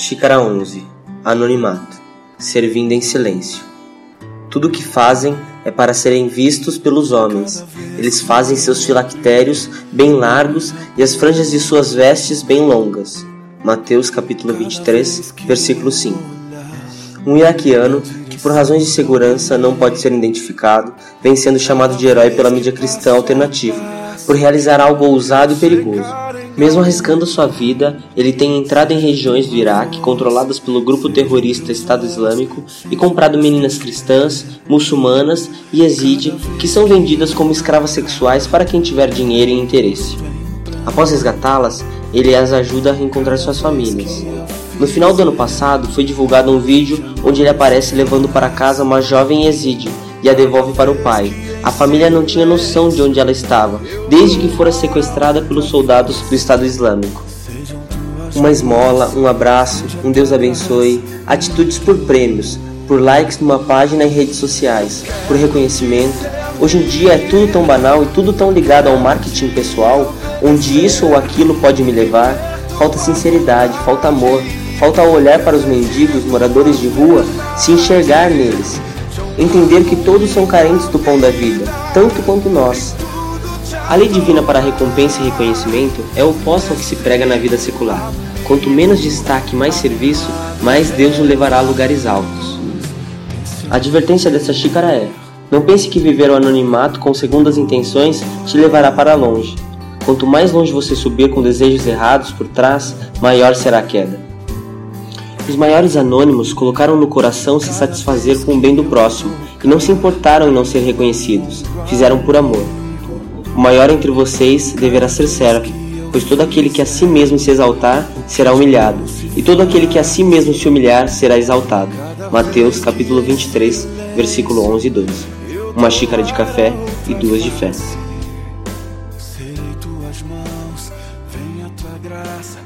Xícara 11 Anonimato Servindo em silêncio. Tudo o que fazem é para serem vistos pelos homens. Eles fazem seus filactérios bem largos e as franjas de suas vestes bem longas. Mateus capítulo 23, versículo 5. Um iraquiano que por razões de segurança não pode ser identificado, vem sendo chamado de herói pela mídia cristã alternativa, por realizar algo ousado e perigoso. Mesmo arriscando sua vida, ele tem entrado em regiões do Iraque controladas pelo grupo terrorista Estado Islâmico e comprado meninas cristãs, muçulmanas e Yazid que são vendidas como escravas sexuais para quem tiver dinheiro e interesse. Após resgatá-las, ele as ajuda a reencontrar suas famílias. No final do ano passado, foi divulgado um vídeo onde ele aparece levando para casa uma jovem Yazid e a devolve para o pai, a família não tinha noção de onde ela estava, desde que fora sequestrada pelos soldados do Estado Islâmico. Uma esmola, um abraço, um Deus abençoe, atitudes por prêmios, por likes numa página em redes sociais, por reconhecimento. Hoje em dia é tudo tão banal e tudo tão ligado ao marketing pessoal, onde isso ou aquilo pode me levar. Falta sinceridade, falta amor, falta olhar para os mendigos, moradores de rua, se enxergar neles, entender que todos são carentes do pão da vida, tanto quanto nós. A lei divina para recompensa e reconhecimento é oposta ao que se prega na vida secular. Quanto menos destaque, mais serviço, mais Deus o levará a lugares altos. A advertência dessa xícara é: não pense que viver o anonimato com segundas intenções te levará para longe. Quanto mais longe você subir com desejos errados por trás, maior será a queda. Os maiores anônimos colocaram no coração se satisfazer com o bem do próximo e não se importaram em não ser reconhecidos, fizeram por amor. O maior entre vocês deverá ser servo, pois todo aquele que a si mesmo se exaltar será humilhado, e todo aquele que a si mesmo se humilhar será exaltado. Mateus capítulo 23, versículo 11 e 12. Uma xícara de café e duas de fé. Serei tuas mãos, venha tua graça